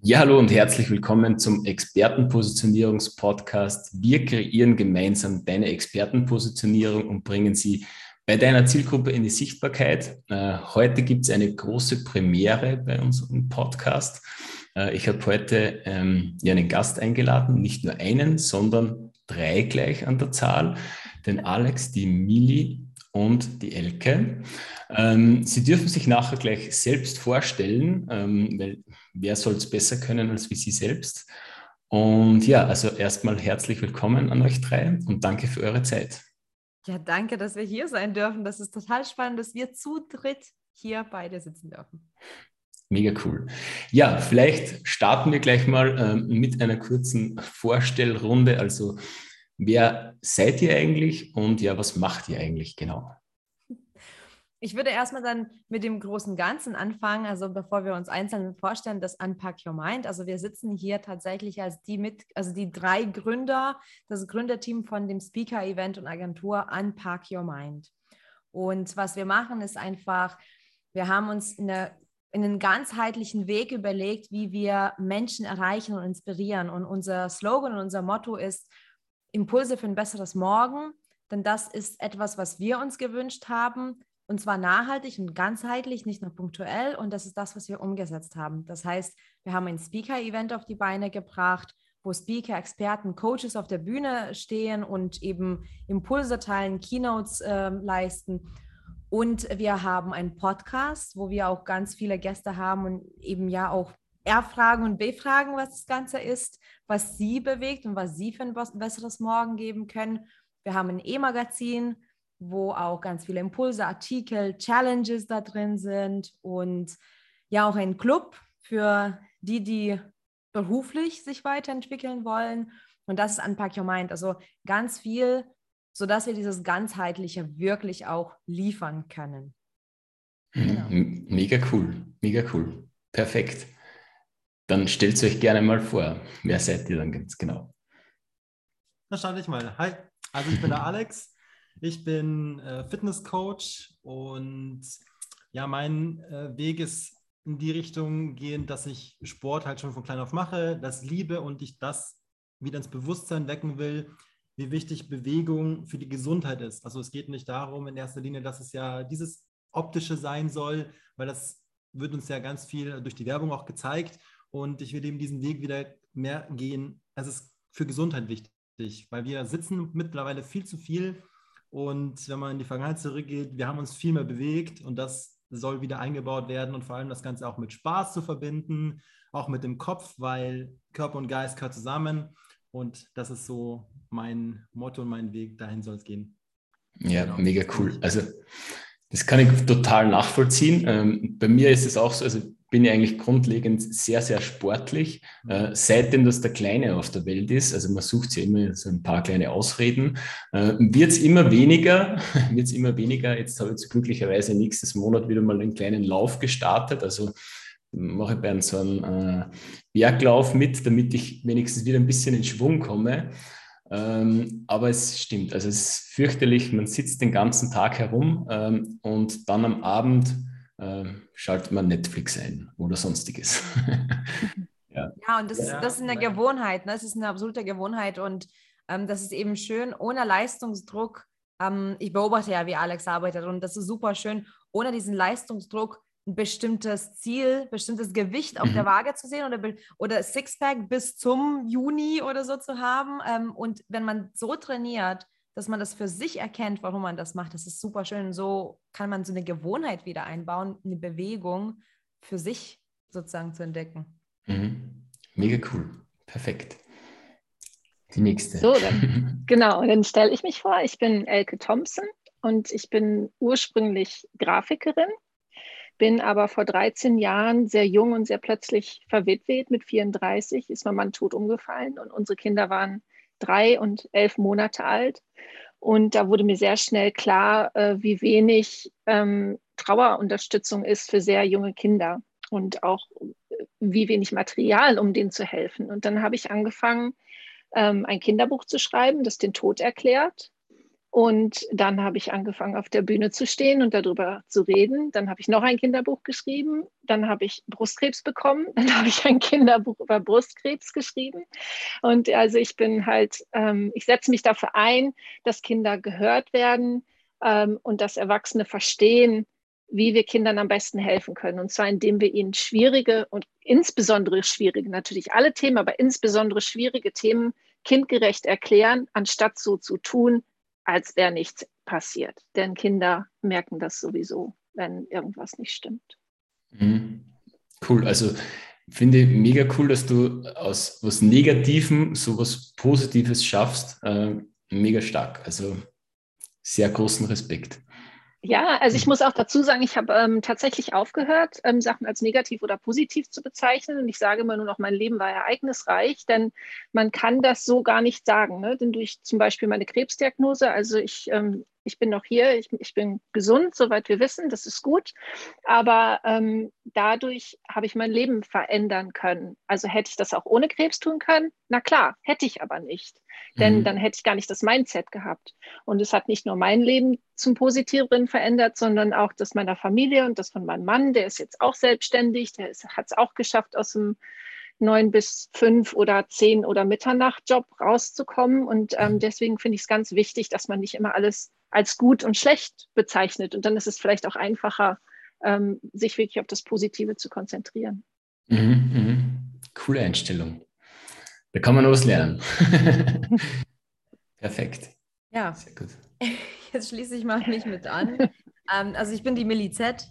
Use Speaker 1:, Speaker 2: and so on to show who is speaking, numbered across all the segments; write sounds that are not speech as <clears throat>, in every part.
Speaker 1: Ja, hallo und herzlich willkommen zum Expertenpositionierungspodcast. Wir kreieren gemeinsam deine Expertenpositionierung und bringen sie bei deiner Zielgruppe in die Sichtbarkeit. Äh, heute gibt es eine große Premiere bei unserem Podcast. Äh, ich habe heute ähm, einen Gast eingeladen, nicht nur einen, sondern drei gleich an der Zahl. Den Alex, die Mili und die Elke. Ähm, Sie dürfen sich nachher gleich selbst vorstellen, ähm, weil wer soll es besser können als wie Sie selbst? Und ja, also erstmal herzlich willkommen an euch drei und danke für eure Zeit.
Speaker 2: Ja, danke, dass wir hier sein dürfen. Das ist total spannend, dass wir zu dritt hier beide sitzen dürfen.
Speaker 1: Mega cool. Ja, vielleicht starten wir gleich mal ähm, mit einer kurzen Vorstellrunde. Also, wer seid ihr eigentlich und ja, was macht ihr eigentlich genau?
Speaker 2: Ich würde erstmal dann mit dem großen Ganzen anfangen, also bevor wir uns einzeln vorstellen, das Unpack Your Mind. Also wir sitzen hier tatsächlich als die mit, also die drei Gründer, das Gründerteam von dem Speaker-Event und Agentur Unpack Your Mind. Und was wir machen, ist einfach, wir haben uns in, der, in einen ganzheitlichen Weg überlegt, wie wir Menschen erreichen und inspirieren. Und unser Slogan und unser Motto ist Impulse für ein besseres Morgen. Denn das ist etwas, was wir uns gewünscht haben und zwar nachhaltig und ganzheitlich, nicht nur punktuell. Und das ist das, was wir umgesetzt haben. Das heißt, wir haben ein Speaker-Event auf die Beine gebracht, wo Speaker, Experten, Coaches auf der Bühne stehen und eben Impulse teilen, Keynotes äh, leisten. Und wir haben einen Podcast, wo wir auch ganz viele Gäste haben und eben ja auch erfragen und befragen, was das Ganze ist, was sie bewegt und was sie für ein besseres Morgen geben können. Wir haben ein E-Magazin, wo auch ganz viele Impulse, Artikel, Challenges da drin sind und ja auch ein Club für die, die beruflich sich weiterentwickeln wollen. Und das ist Unpack Your Mind. Also ganz viel, sodass wir dieses Ganzheitliche wirklich auch liefern können.
Speaker 1: Genau. Mega cool, mega cool. Perfekt. Dann stellt euch gerne mal vor. Wer seid ihr dann ganz genau?
Speaker 3: Dann starte ich mal. Hi, also ich bin der <laughs> Alex. Ich bin äh, Fitnesscoach und ja, mein äh, Weg ist in die Richtung gehend, dass ich Sport halt schon von klein auf mache, das liebe und ich das wieder ins Bewusstsein wecken will, wie wichtig Bewegung für die Gesundheit ist. Also es geht nicht darum in erster Linie, dass es ja dieses optische sein soll, weil das wird uns ja ganz viel durch die Werbung auch gezeigt und ich will eben diesen Weg wieder mehr gehen. Es ist für Gesundheit wichtig, weil wir sitzen mittlerweile viel zu viel und wenn man in die Vergangenheit zurückgeht, wir haben uns viel mehr bewegt und das soll wieder eingebaut werden und vor allem das Ganze auch mit Spaß zu verbinden, auch mit dem Kopf, weil Körper und Geist gehört zusammen. Und das ist so mein Motto und mein Weg, dahin soll es gehen.
Speaker 1: Ja, genau. mega cool. Also das kann ich total nachvollziehen. Ähm, bei mir ist es auch so, also bin ich eigentlich grundlegend sehr, sehr sportlich. Mhm. Äh, seitdem das der Kleine auf der Welt ist, also man sucht sich immer so ein paar kleine Ausreden, äh, wird es immer weniger, <laughs> wird es immer weniger. Jetzt habe ich glücklicherweise nächstes Monat wieder mal einen kleinen Lauf gestartet. Also mache ich bei so einem äh, Berglauf mit, damit ich wenigstens wieder ein bisschen in Schwung komme. Ähm, aber es stimmt, also es ist fürchterlich, man sitzt den ganzen Tag herum ähm, und dann am Abend äh, schaltet man Netflix ein oder sonstiges. <laughs>
Speaker 2: ja. ja, und das, ja, das ist eine ja. Gewohnheit, ne? das ist eine absolute Gewohnheit und ähm, das ist eben schön, ohne Leistungsdruck. Ähm, ich beobachte ja, wie Alex arbeitet und das ist super schön, ohne diesen Leistungsdruck ein bestimmtes Ziel, bestimmtes Gewicht auf mhm. der Waage zu sehen oder, oder Sixpack bis zum Juni oder so zu haben. Ähm, und wenn man so trainiert, dass man das für sich erkennt, warum man das macht. Das ist super schön. So kann man so eine Gewohnheit wieder einbauen, eine Bewegung für sich sozusagen zu entdecken.
Speaker 1: Mhm. Mega cool. Perfekt. Die nächste.
Speaker 4: So, dann, <laughs> genau, dann stelle ich mich vor. Ich bin Elke Thompson und ich bin ursprünglich Grafikerin, bin aber vor 13 Jahren sehr jung und sehr plötzlich verwitwet. Mit 34 ist mein Mann tot umgefallen und unsere Kinder waren drei und elf Monate alt. Und da wurde mir sehr schnell klar, äh, wie wenig ähm, Trauerunterstützung ist für sehr junge Kinder und auch äh, wie wenig Material, um denen zu helfen. Und dann habe ich angefangen, ähm, ein Kinderbuch zu schreiben, das den Tod erklärt. Und dann habe ich angefangen, auf der Bühne zu stehen und darüber zu reden. Dann habe ich noch ein Kinderbuch geschrieben. Dann habe ich Brustkrebs bekommen. <laughs> Dann habe ich ein Kinderbuch über Brustkrebs geschrieben. Und also ich bin halt, ähm, ich setze mich dafür ein, dass Kinder gehört werden ähm, und dass Erwachsene verstehen, wie wir Kindern am besten helfen können. Und zwar indem wir ihnen schwierige und insbesondere schwierige, natürlich alle Themen, aber insbesondere schwierige Themen kindgerecht erklären, anstatt so zu tun, als wäre nichts passiert. Denn Kinder merken das sowieso, wenn irgendwas nicht stimmt.
Speaker 1: Mhm. Cool. Also finde ich mega cool, dass du aus was Negativem so was Positives schaffst. Äh, mega stark. Also sehr großen Respekt.
Speaker 4: Ja, also ich muss auch dazu sagen, ich habe ähm, tatsächlich aufgehört, ähm, Sachen als negativ oder positiv zu bezeichnen. Und ich sage immer nur noch, mein Leben war ereignisreich, denn man kann das so gar nicht sagen. Ne? Denn durch zum Beispiel meine Krebsdiagnose, also ich ähm, ich bin noch hier, ich, ich, bin gesund, soweit wir wissen, das ist gut. Aber ähm, dadurch habe ich mein Leben verändern können. Also hätte ich das auch ohne Krebs tun können? Na klar, hätte ich aber nicht. Denn mhm. dann hätte ich gar nicht das Mindset gehabt. Und es hat nicht nur mein Leben zum Positiveren verändert, sondern auch das meiner Familie und das von meinem Mann. Der ist jetzt auch selbstständig, der hat es auch geschafft, aus dem neun bis fünf oder zehn oder Mitternachtjob rauszukommen. Und ähm, mhm. deswegen finde ich es ganz wichtig, dass man nicht immer alles als gut und schlecht bezeichnet. Und dann ist es vielleicht auch einfacher, ähm, sich wirklich auf das Positive zu konzentrieren.
Speaker 1: Mhm, mhm. Coole Einstellung. Da kann man noch was lernen. <laughs> Perfekt.
Speaker 2: Ja. Sehr gut. <laughs> Jetzt schließe ich mal mich mit an. ähm, also ich bin die Millie Z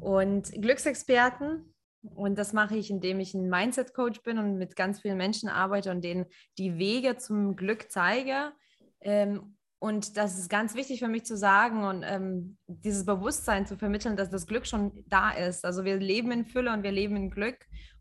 Speaker 2: und Glücksexperten und das mache ich, indem ich ein Mindset-Coach bin und mit ganz vielen Menschen arbeite und denen die Wege zum Glück zeige. Ähm, und das ist ganz wichtig für mich zu sagen und ähm, dieses Bewusstsein zu vermitteln, dass das Glück schon da ist. Also wir leben in Fülle und wir leben in Glück.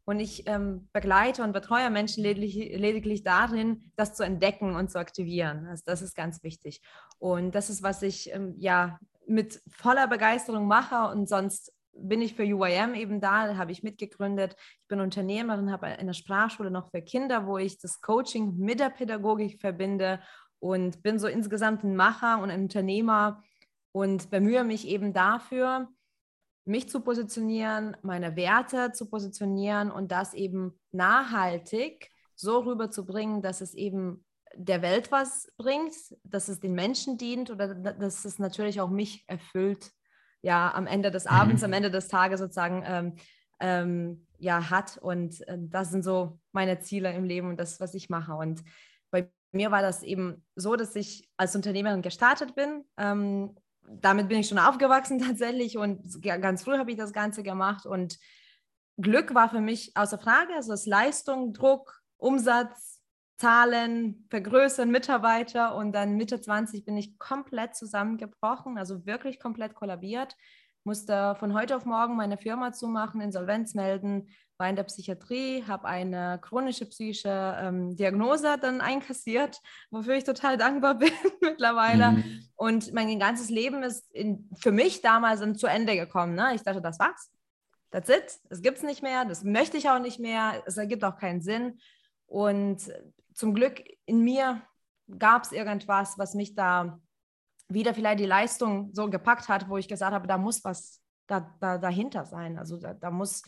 Speaker 2: Und ich ähm, begleite und betreue Menschen lediglich, lediglich, darin, das zu entdecken und zu aktivieren. Also das ist ganz wichtig. Und das ist, was ich ähm, ja mit voller Begeisterung mache und sonst bin ich für UIM eben da, habe ich mitgegründet. Ich bin Unternehmerin, habe eine Sprachschule noch für Kinder, wo ich das Coaching mit der Pädagogik verbinde und bin so insgesamt ein Macher und ein Unternehmer und bemühe mich eben dafür, mich zu positionieren, meine Werte zu positionieren und das eben nachhaltig so rüberzubringen, dass es eben der Welt was bringt, dass es den Menschen dient oder dass es natürlich auch mich erfüllt ja am Ende des Abends, mhm. am Ende des Tages sozusagen ähm, ähm, ja hat. Und äh, das sind so meine Ziele im Leben und das, was ich mache. Und mir war das eben so, dass ich als Unternehmerin gestartet bin. Ähm, damit bin ich schon aufgewachsen <laughs> tatsächlich und ganz früh habe ich das Ganze gemacht und Glück war für mich außer Frage. Also das Leistung, Druck, Umsatz, Zahlen vergrößern, Mitarbeiter und dann Mitte 20 bin ich komplett zusammengebrochen, also wirklich komplett kollabiert. Musste von heute auf morgen meine Firma zumachen, Insolvenz melden, war in der Psychiatrie, habe eine chronische psychische ähm, Diagnose dann einkassiert, wofür ich total <laughs> dankbar bin <laughs> mittlerweile. Mhm. Und mein ganzes Leben ist in, für mich damals dann zu Ende gekommen. Ne? Ich dachte, das war's. That's it. Es gibt es nicht mehr. Das möchte ich auch nicht mehr. Es ergibt auch keinen Sinn. Und zum Glück in mir gab es irgendwas, was mich da wieder vielleicht die Leistung so gepackt hat, wo ich gesagt habe, da muss was da, da, dahinter sein. Also da, da, muss,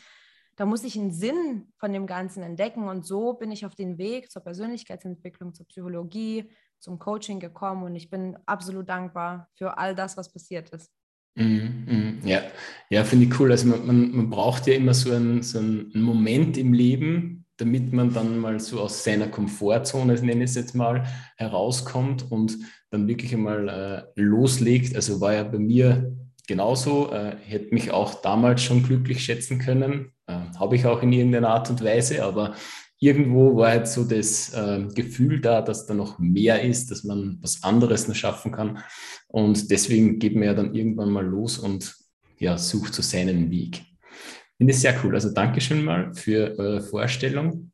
Speaker 2: da muss ich einen Sinn von dem Ganzen entdecken. Und so bin ich auf den Weg zur Persönlichkeitsentwicklung, zur Psychologie, zum Coaching gekommen. Und ich bin absolut dankbar für all das, was passiert ist.
Speaker 1: Mm, mm, ja, ja finde ich cool. Also man, man, man braucht ja immer so einen, so einen Moment im Leben, damit man dann mal so aus seiner Komfortzone, nenne ich es jetzt mal, herauskommt und dann wirklich einmal äh, loslegt. Also war ja bei mir genauso, äh, hätte mich auch damals schon glücklich schätzen können, äh, habe ich auch in irgendeiner Art und Weise, aber irgendwo war jetzt so das äh, Gefühl da, dass da noch mehr ist, dass man was anderes noch schaffen kann. Und deswegen geht man ja dann irgendwann mal los und ja, sucht so seinen Weg. Finde ich sehr cool. Also Dankeschön mal für eure Vorstellung.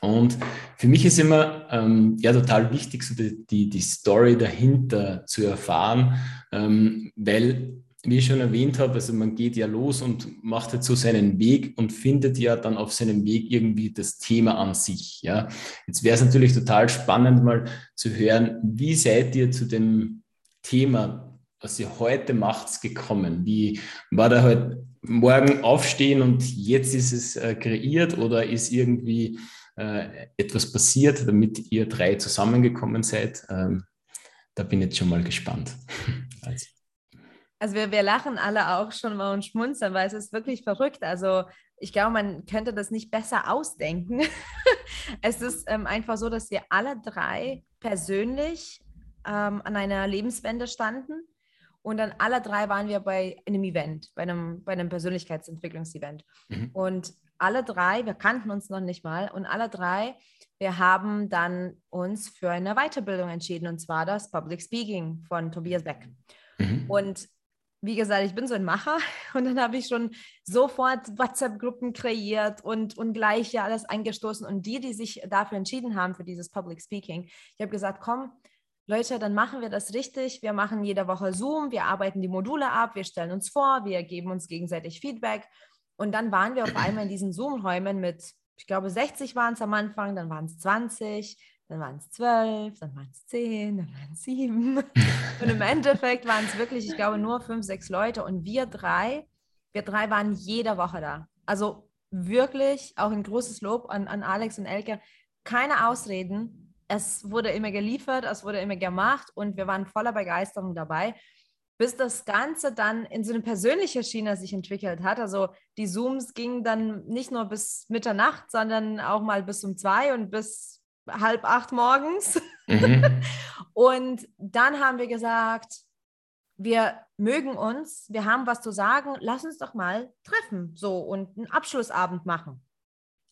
Speaker 1: Und für mich ist immer ähm, ja total wichtig, so die, die, die Story dahinter zu erfahren, ähm, weil, wie ich schon erwähnt habe, also man geht ja los und macht jetzt so seinen Weg und findet ja dann auf seinem Weg irgendwie das Thema an sich. Ja. Jetzt wäre es natürlich total spannend, mal zu hören, wie seid ihr zu dem Thema, was ihr heute macht, gekommen? Wie war da halt morgen aufstehen und jetzt ist es äh, kreiert oder ist irgendwie äh, etwas passiert, damit ihr drei zusammengekommen seid? Ähm, da bin ich jetzt schon mal gespannt. <laughs>
Speaker 2: also. also wir, wir lachen alle auch schon mal und schmunzeln, weil es ist wirklich verrückt. Also ich glaube, man könnte das nicht besser ausdenken. <laughs> es ist ähm, einfach so, dass wir alle drei persönlich ähm, an einer Lebenswende standen. Und dann alle drei waren wir bei einem Event, bei einem, bei einem Persönlichkeitsentwicklungsevent. Mhm. Und alle drei, wir kannten uns noch nicht mal, und alle drei, wir haben dann uns für eine Weiterbildung entschieden, und zwar das Public Speaking von Tobias Beck. Mhm. Und wie gesagt, ich bin so ein Macher <laughs> und dann habe ich schon sofort WhatsApp-Gruppen kreiert und, und gleich ja alles eingestoßen. Und die, die sich dafür entschieden haben, für dieses Public Speaking, ich habe gesagt, komm, Leute, dann machen wir das richtig. Wir machen jede Woche Zoom, wir arbeiten die Module ab, wir stellen uns vor, wir geben uns gegenseitig Feedback. Und dann waren wir auf <clears throat> einmal in diesen Zoom-Räumen mit, ich glaube, 60 waren es am Anfang, dann waren es 20, dann waren es 12, dann waren es 10, dann waren es 7. Und im Endeffekt waren es wirklich, ich glaube, nur 5, 6 Leute. Und wir drei, wir drei waren jede Woche da. Also wirklich auch ein großes Lob an, an Alex und Elke. Keine Ausreden es wurde immer geliefert, es wurde immer gemacht und wir waren voller Begeisterung dabei, bis das Ganze dann in so eine persönliche Schiene sich entwickelt hat. Also die Zooms gingen dann nicht nur bis Mitternacht, sondern auch mal bis um zwei und bis halb acht morgens. Mhm. <laughs> und dann haben wir gesagt, wir mögen uns, wir haben was zu sagen, lass uns doch mal treffen so und einen Abschlussabend machen.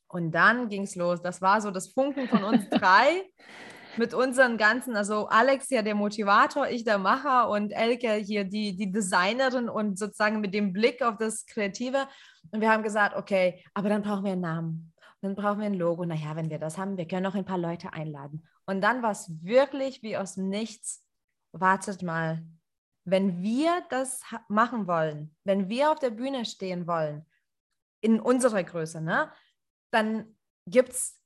Speaker 2: Und dann ging es los. Das war so das Funken von uns drei <laughs> mit unseren ganzen, also Alex ja der Motivator, ich der Macher und Elke hier die, die Designerin und sozusagen mit dem Blick auf das Kreative. Und wir haben gesagt, okay, aber dann brauchen wir einen Namen. dann brauchen wir ein Logo. Naja, wenn wir das haben, wir können noch ein paar Leute einladen. Und dann war es wirklich wie aus dem Nichts. Wartet mal, wenn wir das machen wollen, wenn wir auf der Bühne stehen wollen, in unserer Größe, ne, dann gibt es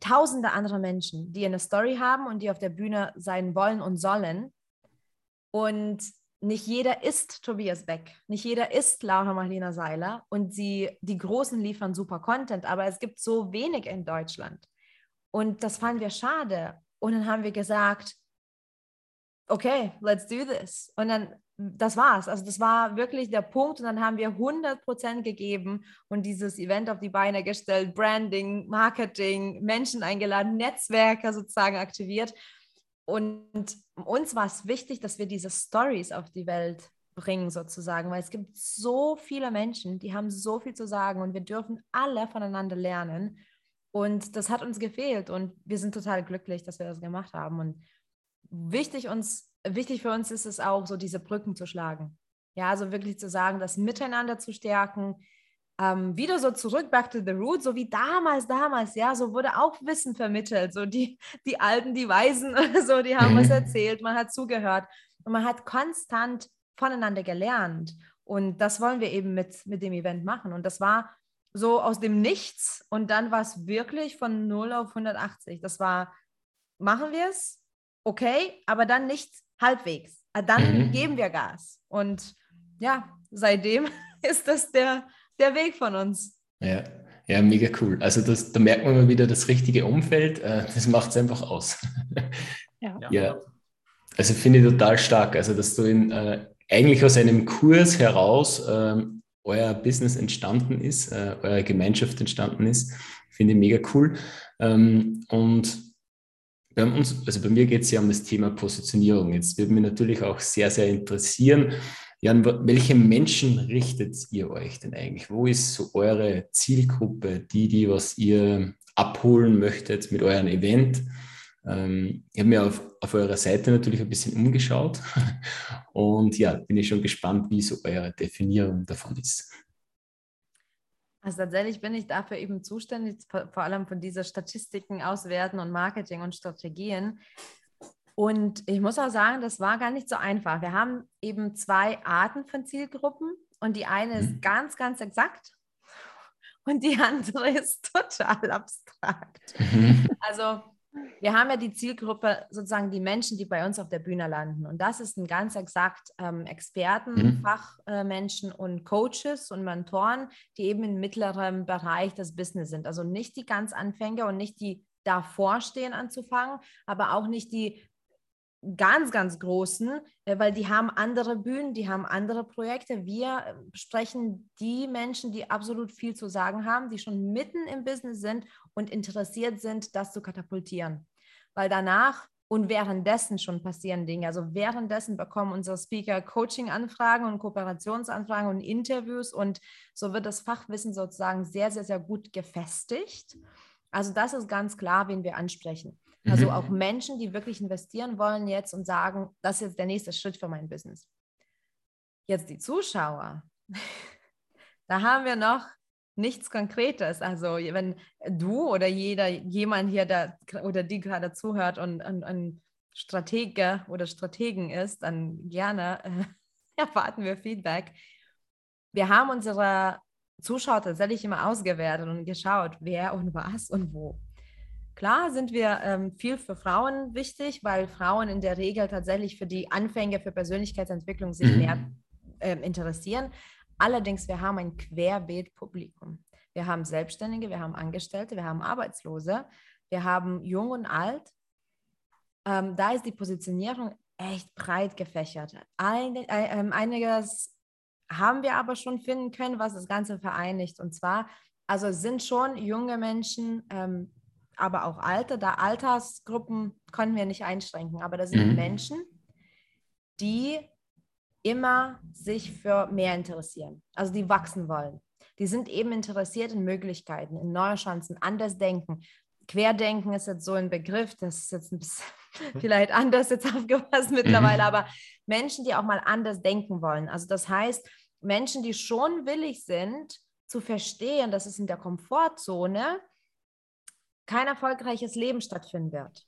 Speaker 2: tausende andere Menschen, die eine Story haben und die auf der Bühne sein wollen und sollen. Und nicht jeder ist Tobias Beck, nicht jeder ist Laura Marlina Seiler und sie, die Großen liefern super Content, aber es gibt so wenig in Deutschland. Und das fanden wir schade. Und dann haben wir gesagt, okay, let's do this. Und dann das war's. Also das war wirklich der Punkt und dann haben wir 100 Prozent gegeben und dieses Event auf die Beine gestellt, Branding, Marketing, Menschen eingeladen, Netzwerke sozusagen aktiviert. Und uns war es wichtig, dass wir diese Stories auf die Welt bringen sozusagen, weil es gibt so viele Menschen, die haben so viel zu sagen und wir dürfen alle voneinander lernen. Und das hat uns gefehlt und wir sind total glücklich, dass wir das gemacht haben. Und wichtig uns wichtig für uns ist es auch, so diese Brücken zu schlagen. Ja, also wirklich zu sagen, das Miteinander zu stärken, ähm, wieder so zurück, back to the root, so wie damals, damals, ja, so wurde auch Wissen vermittelt, so die, die Alten, die Weisen, <laughs> so, die haben mhm. was erzählt, man hat zugehört und man hat konstant voneinander gelernt. Und das wollen wir eben mit, mit dem Event machen. Und das war so aus dem Nichts und dann war es wirklich von 0 auf 180, das war, machen wir es, okay, aber dann nicht halbwegs. Ah, dann mhm. geben wir Gas. Und ja, seitdem <laughs> ist das der, der Weg von uns.
Speaker 1: Ja. Ja, mega cool. Also das, da merkt man mal wieder das richtige Umfeld. Äh, das macht es einfach aus. <laughs> Ja. ja. Also finde ich total stark. Also dass du in, äh, eigentlich aus einem Kurs heraus äh, euer Business entstanden ist, äh, eure Gemeinschaft entstanden ist, finde ich mega cool. Ähm, und bei uns, also bei mir geht es ja um das Thema Positionierung. Jetzt würde mich natürlich auch sehr, sehr interessieren, Jan, welche Menschen richtet ihr euch denn eigentlich? Wo ist so eure Zielgruppe, die, die was ihr abholen möchtet mit eurem Event? Ähm, ich habe mir auf, auf eurer Seite natürlich ein bisschen umgeschaut <laughs> und ja, bin ich schon gespannt, wie so eure Definierung davon ist.
Speaker 2: Also tatsächlich bin ich dafür eben zuständig, vor allem von dieser Statistiken auswerten und Marketing und Strategien. Und ich muss auch sagen, das war gar nicht so einfach. Wir haben eben zwei Arten von Zielgruppen und die eine ist mhm. ganz, ganz exakt und die andere <laughs> ist total abstrakt. Mhm. Also wir haben ja die Zielgruppe sozusagen die Menschen, die bei uns auf der Bühne landen. Und das ist ein ganz exakt ähm, Experten, mhm. Fachmenschen äh, und Coaches und Mentoren, die eben im mittleren Bereich des Business sind. Also nicht die ganz Anfänger und nicht die davor stehen anzufangen, aber auch nicht die ganz, ganz großen, äh, weil die haben andere Bühnen, die haben andere Projekte. Wir äh, sprechen die Menschen, die absolut viel zu sagen haben, die schon mitten im Business sind und interessiert sind, das zu katapultieren. Weil danach und währenddessen schon passieren Dinge. Also währenddessen bekommen unsere Speaker Coaching-Anfragen und Kooperationsanfragen und Interviews und so wird das Fachwissen sozusagen sehr, sehr, sehr gut gefestigt. Also das ist ganz klar, wen wir ansprechen. Also mhm. auch Menschen, die wirklich investieren wollen jetzt und sagen, das ist jetzt der nächste Schritt für mein Business. Jetzt die Zuschauer. <laughs> da haben wir noch nichts Konkretes. Also wenn du oder jeder, jemand hier da, oder die gerade zuhört und ein Stratege oder Strategen ist, dann gerne äh, <laughs> erwarten wir Feedback. Wir haben unsere Zuschauer tatsächlich immer ausgewertet und geschaut, wer und was und wo. Klar sind wir ähm, viel für Frauen wichtig, weil Frauen in der Regel tatsächlich für die Anfänge für Persönlichkeitsentwicklung sich mhm. mehr äh, interessieren. Allerdings, wir haben ein Querbeet-Publikum. Wir haben Selbstständige, wir haben Angestellte, wir haben Arbeitslose, wir haben Jung und Alt. Ähm, da ist die Positionierung echt breit gefächert. Ein, äh, äh, einiges haben wir aber schon finden können, was das Ganze vereinigt. Und zwar, also sind schon junge Menschen, ähm, aber auch alte. Da Altersgruppen konnten wir nicht einschränken, aber das sind mhm. Menschen, die immer sich für mehr interessieren, also die wachsen wollen. Die sind eben interessiert in Möglichkeiten, in neue Chancen, anders denken. Querdenken ist jetzt so ein Begriff, das ist jetzt ein bisschen <laughs> vielleicht anders jetzt aufgepasst mittlerweile, mhm. aber Menschen, die auch mal anders denken wollen. Also das heißt, Menschen, die schon willig sind zu verstehen, dass es in der Komfortzone kein erfolgreiches Leben stattfinden wird.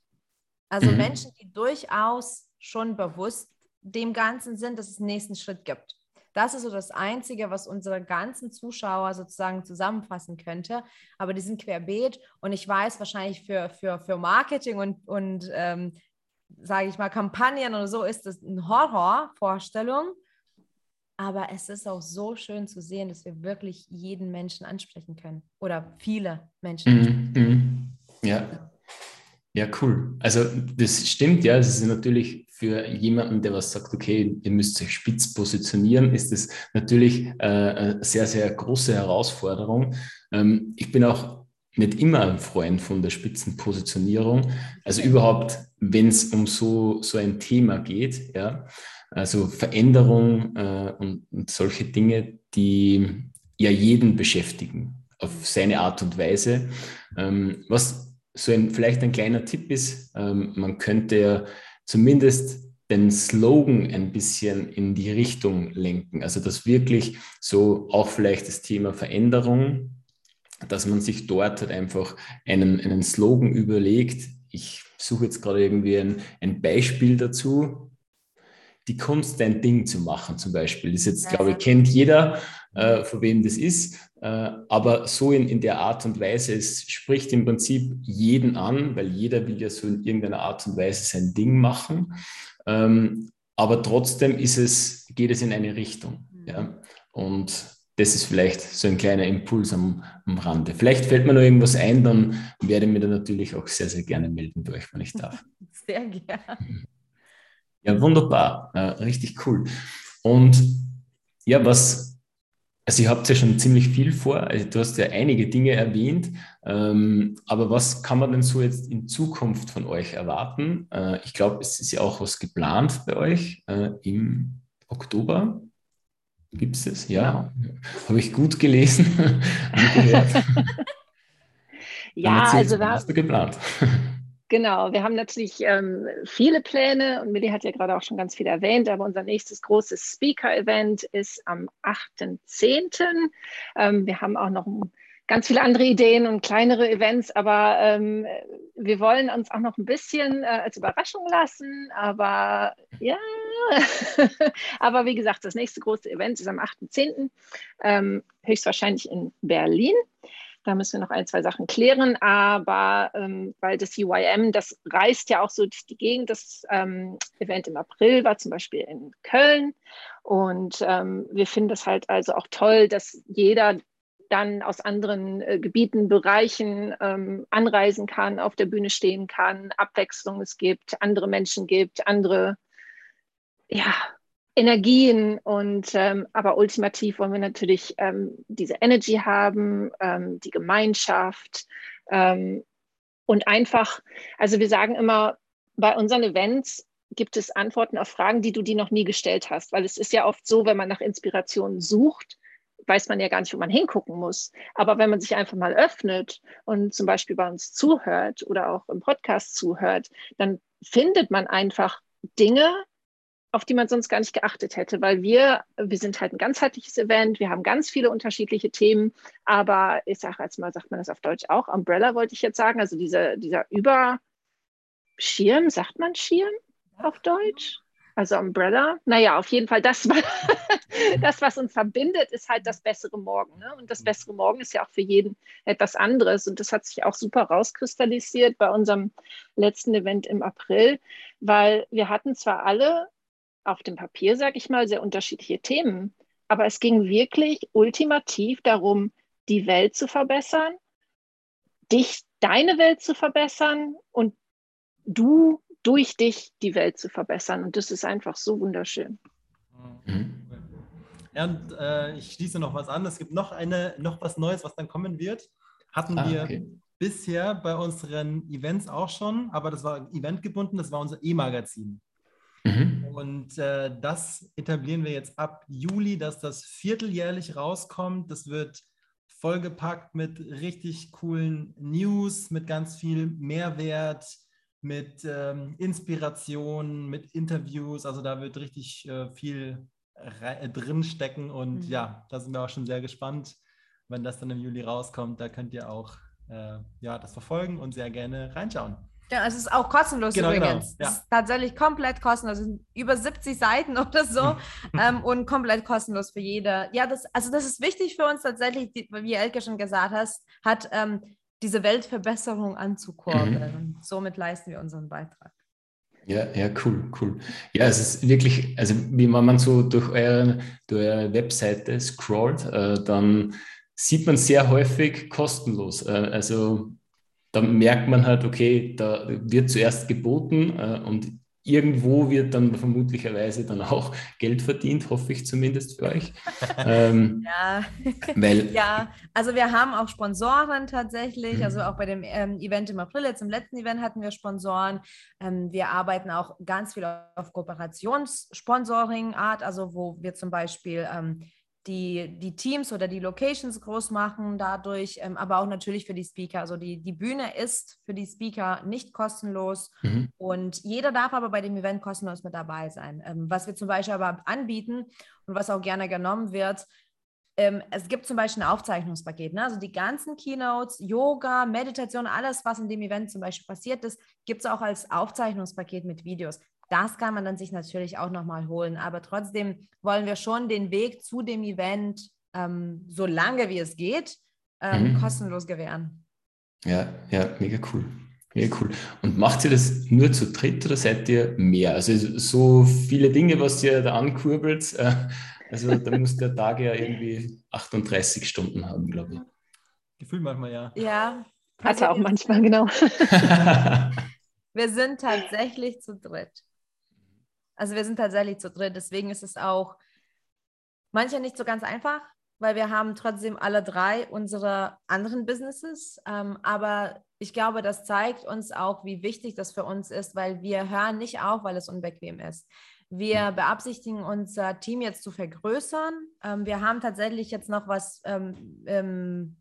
Speaker 2: Also mhm. Menschen, die durchaus schon bewusst dem Ganzen sind, dass es einen nächsten Schritt gibt. Das ist so das Einzige, was unsere ganzen Zuschauer sozusagen zusammenfassen könnte. Aber die sind querbeet und ich weiß wahrscheinlich für, für, für Marketing und, und ähm, sage ich mal, Kampagnen oder so ist das eine Horrorvorstellung. Aber es ist auch so schön zu sehen, dass wir wirklich jeden Menschen ansprechen können oder viele Menschen.
Speaker 1: Mhm. Mhm. Ja. Ja, cool. Also das stimmt, ja. Es ist natürlich für jemanden, der was sagt, okay, ihr müsst euch spitz positionieren, ist das natürlich äh, eine sehr, sehr große Herausforderung. Ähm, ich bin auch nicht immer ein Freund von der Spitzenpositionierung. Also überhaupt, wenn es um so, so ein Thema geht, ja. Also Veränderung äh, und, und solche Dinge, die ja jeden beschäftigen auf seine Art und Weise. Ähm, was so ein, vielleicht ein kleiner Tipp ist, ähm, man könnte ja zumindest den Slogan ein bisschen in die Richtung lenken. Also dass wirklich so auch vielleicht das Thema Veränderung, dass man sich dort halt einfach einen, einen Slogan überlegt. Ich suche jetzt gerade irgendwie ein, ein Beispiel dazu die Kunst, dein Ding zu machen, zum Beispiel. Das jetzt, glaube ich, kennt jeder, äh, von wem das ist. Äh, aber so in, in der Art und Weise, es spricht im Prinzip jeden an, weil jeder will ja so in irgendeiner Art und Weise sein Ding machen. Ähm, aber trotzdem ist es, geht es in eine Richtung. Mhm. Ja? Und das ist vielleicht so ein kleiner Impuls am, am Rande. Vielleicht fällt mir noch irgendwas ein, dann werde ich mir da natürlich auch sehr, sehr gerne melden bei euch, wenn ich darf. <laughs>
Speaker 2: Sehr gerne.
Speaker 1: Ja, wunderbar. Ja, richtig cool. Und ja, was, also ihr habt ja schon ziemlich viel vor. Also du hast ja einige Dinge erwähnt. Ähm, aber was kann man denn so jetzt in Zukunft von euch erwarten? Äh, ich glaube, es ist ja auch was geplant bei euch äh, im Oktober. Gibt es das? Ja. Genau. Habe ich gut gelesen <laughs> <laughs>
Speaker 4: ja, also
Speaker 1: wir haben geplant. <laughs>
Speaker 4: Genau, wir haben natürlich ähm, viele Pläne und Millie hat ja gerade auch schon ganz viel erwähnt, aber unser nächstes großes Speaker-Event ist am 8.10. Ähm, wir haben auch noch ganz viele andere Ideen und kleinere Events, aber ähm, wir wollen uns auch noch ein bisschen äh, als Überraschung lassen. Aber ja, <laughs> aber wie gesagt, das nächste große Event ist am 8.10. Ähm, höchstwahrscheinlich in Berlin. Da müssen wir noch ein, zwei Sachen klären, aber ähm, weil das UIM, das reist ja auch so durch die Gegend. Das ähm, Event im April war zum Beispiel in Köln und ähm, wir finden das halt also auch toll, dass jeder dann aus anderen äh, Gebieten, Bereichen ähm, anreisen kann, auf der Bühne stehen kann, Abwechslung es gibt, andere Menschen gibt, andere ja, Energien und ähm, aber ultimativ wollen wir natürlich ähm, diese Energy haben, ähm, die Gemeinschaft ähm, und einfach, also wir sagen immer, bei unseren Events gibt es Antworten auf Fragen, die du dir noch nie gestellt hast, weil es ist ja oft so, wenn man nach Inspiration sucht, weiß man ja gar nicht, wo man hingucken muss. Aber wenn man sich einfach mal öffnet und zum Beispiel bei uns zuhört oder auch im Podcast zuhört, dann findet man einfach Dinge, auf die man sonst gar nicht geachtet hätte, weil wir, wir sind halt ein ganzheitliches Event, wir haben ganz viele unterschiedliche Themen, aber ich sage jetzt mal, sagt man das auf Deutsch auch, Umbrella wollte ich jetzt sagen, also dieser, dieser Überschirm, sagt man Schirm auf Deutsch? Also Umbrella. Naja, auf jeden Fall das, <laughs> das, was uns verbindet, ist halt das bessere Morgen. Ne? Und das bessere Morgen ist ja auch für jeden etwas anderes. Und das hat sich auch super rauskristallisiert bei unserem letzten Event im April, weil wir hatten zwar alle auf dem Papier, sage ich mal, sehr unterschiedliche Themen. Aber es ging wirklich ultimativ darum, die Welt zu verbessern, dich, deine Welt zu verbessern und du durch dich die Welt zu verbessern. Und das ist einfach so wunderschön.
Speaker 3: Mhm. Ja, und äh, ich schließe noch was an. Es gibt noch eine, noch was Neues, was dann kommen wird. Hatten ah, wir okay. bisher bei unseren Events auch schon, aber das war eventgebunden, das war unser E-Magazin. Mhm. Und äh, das etablieren wir jetzt ab Juli, dass das vierteljährlich rauskommt. Das wird vollgepackt mit richtig coolen News, mit ganz viel Mehrwert, mit ähm, Inspiration, mit Interviews. Also da wird richtig äh, viel äh, drinstecken. Und mhm. ja, da sind wir auch schon sehr gespannt, wenn das dann im Juli rauskommt. Da könnt ihr auch äh, ja, das verfolgen und sehr gerne reinschauen.
Speaker 2: Ja, es ist auch kostenlos genau, genau. übrigens. Genau. Ja. Ist tatsächlich komplett kostenlos. Es sind über 70 Seiten <laughs> oder so <laughs> ähm, und komplett kostenlos für jede. Ja, das, also das ist wichtig für uns tatsächlich, die, wie Elke schon gesagt hast, hat ähm, diese Weltverbesserung anzukurbeln. Mhm. somit leisten wir unseren Beitrag.
Speaker 1: Ja, ja, cool, cool. Ja, es ist wirklich, also wie man, man so durch eure, durch eure Webseite scrollt, äh, dann sieht man sehr häufig kostenlos. Äh, also da merkt man halt, okay, da wird zuerst geboten äh, und irgendwo wird dann vermutlicherweise dann auch <laughs> Geld verdient, hoffe ich zumindest für euch. <laughs>
Speaker 2: ähm, ja. Weil, <laughs> ja, also wir haben auch Sponsoren tatsächlich, also auch bei dem ähm, Event im April, jetzt im letzten Event hatten wir Sponsoren. Ähm, wir arbeiten auch ganz viel auf Kooperationssponsoring-Art, also wo wir zum Beispiel ähm, die, die Teams oder die Locations groß machen dadurch, ähm, aber auch natürlich für die Speaker. Also die, die Bühne ist für die Speaker nicht kostenlos mhm. und jeder darf aber bei dem Event kostenlos mit dabei sein. Ähm, was wir zum Beispiel aber anbieten und was auch gerne genommen wird, ähm, es gibt zum Beispiel ein Aufzeichnungspaket, ne? also die ganzen Keynotes, Yoga, Meditation, alles, was in dem Event zum Beispiel passiert ist, gibt es auch als Aufzeichnungspaket mit Videos. Das kann man dann sich natürlich auch nochmal holen. Aber trotzdem wollen wir schon den Weg zu dem Event, ähm, so lange wie es geht, ähm, mhm. kostenlos gewähren.
Speaker 1: Ja, ja, mega cool. Mega cool. Und macht ihr das nur zu dritt oder seid ihr mehr? Also so viele Dinge, was ihr da ankurbelt, äh, also da muss der Tag ja irgendwie 38 Stunden haben, glaube ich.
Speaker 3: Gefühl manchmal, ja.
Speaker 2: Ja.
Speaker 4: Hat er auch manchmal, genau. <laughs> <laughs>
Speaker 2: wir sind tatsächlich zu dritt. Also wir sind tatsächlich zu dritt. Deswegen ist es auch manchmal nicht so ganz einfach, weil wir haben trotzdem alle drei unsere anderen Businesses. Ähm, aber ich glaube, das zeigt uns auch, wie wichtig das für uns ist, weil wir hören nicht auf, weil es unbequem ist. Wir beabsichtigen, unser Team jetzt zu vergrößern. Ähm, wir haben tatsächlich jetzt noch was ähm, ähm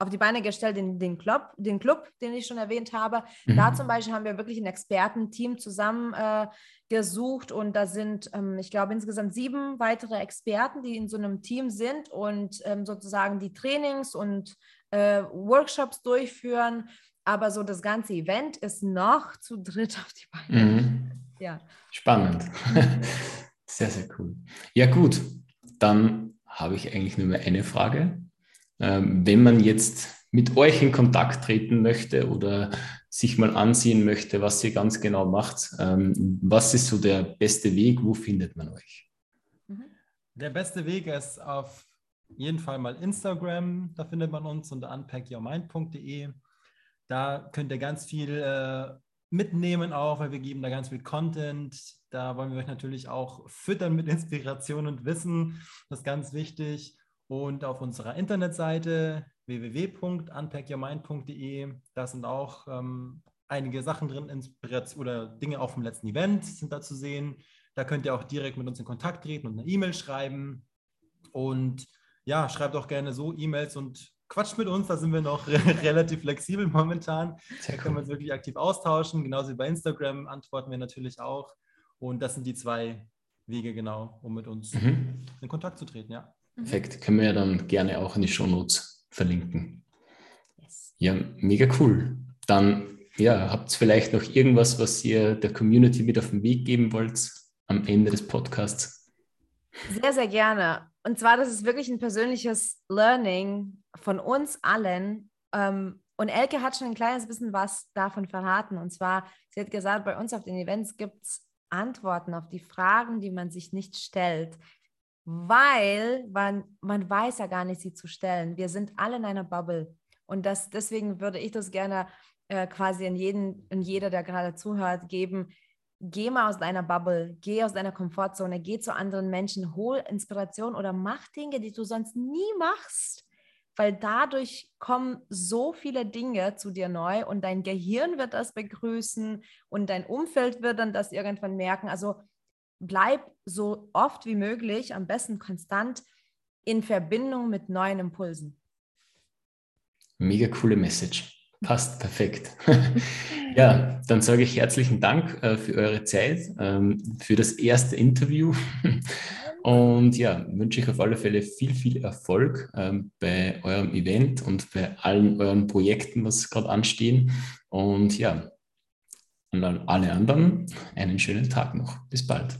Speaker 2: auf die Beine gestellt, den, den, Club, den Club, den ich schon erwähnt habe. Mhm. Da zum Beispiel haben wir wirklich ein Expertenteam zusammen äh, gesucht und da sind, ähm, ich glaube, insgesamt sieben weitere Experten, die in so einem Team sind und ähm, sozusagen die Trainings und äh, Workshops durchführen. Aber so das ganze Event ist noch zu dritt auf die Beine. Mhm.
Speaker 1: Ja. Spannend. <laughs> sehr, sehr cool. Ja, gut. Dann habe ich eigentlich nur mehr eine Frage. Ähm, wenn man jetzt mit euch in Kontakt treten möchte oder sich mal ansehen möchte, was ihr ganz genau macht, ähm, was ist so der beste Weg? Wo findet man euch?
Speaker 3: Mhm. Der beste Weg ist auf jeden Fall mal Instagram. Da findet man uns unter unpackyourmind.de. Da könnt ihr ganz viel äh, mitnehmen auch, weil wir geben da ganz viel Content. Da wollen wir euch natürlich auch füttern mit <laughs> Inspiration und Wissen. Das ist ganz wichtig. Und auf unserer Internetseite www.unpackyourmind.de, da sind auch ähm, einige Sachen drin, Inspiration oder Dinge auch vom letzten Event sind da zu sehen. Da könnt ihr auch direkt mit uns in Kontakt treten und eine E-Mail schreiben. Und ja, schreibt auch gerne so E-Mails und quatscht mit uns. Da sind wir noch <laughs> relativ flexibel momentan. Da können wir uns wirklich aktiv austauschen. Genauso wie bei Instagram antworten wir natürlich auch. Und das sind die zwei Wege genau, um mit uns mhm. in Kontakt zu treten, ja.
Speaker 1: Perfekt. Können wir ja dann gerne auch in die Shownotes verlinken. Yes. Ja, mega cool. Dann, ja, habt ihr vielleicht noch irgendwas, was ihr der Community mit auf den Weg geben wollt am Ende des Podcasts?
Speaker 2: Sehr, sehr gerne. Und zwar, das ist wirklich ein persönliches Learning von uns allen. Ähm, und Elke hat schon ein kleines bisschen was davon verraten. Und zwar, sie hat gesagt, bei uns auf den Events gibt es Antworten auf die Fragen, die man sich nicht stellt, weil man, man weiß ja gar nicht, sie zu stellen. Wir sind alle in einer Bubble. Und das, deswegen würde ich das gerne äh, quasi in jeden, in jeder, der gerade zuhört, geben. Geh mal aus deiner Bubble, geh aus deiner Komfortzone, geh zu anderen Menschen, hol Inspiration oder mach Dinge, die du sonst nie machst weil dadurch kommen so viele Dinge zu dir neu und dein Gehirn wird das begrüßen und dein Umfeld wird dann das irgendwann merken. Also bleib so oft wie möglich, am besten konstant in Verbindung mit neuen Impulsen.
Speaker 1: Mega coole Message. Passt perfekt. <laughs> ja, dann sage ich herzlichen Dank äh, für eure Zeit, ähm, für das erste Interview. <laughs> Und ja, wünsche ich auf alle Fälle viel, viel Erfolg ähm, bei eurem Event und bei allen euren Projekten, was gerade anstehen. Und ja, an alle anderen einen schönen Tag noch. Bis bald.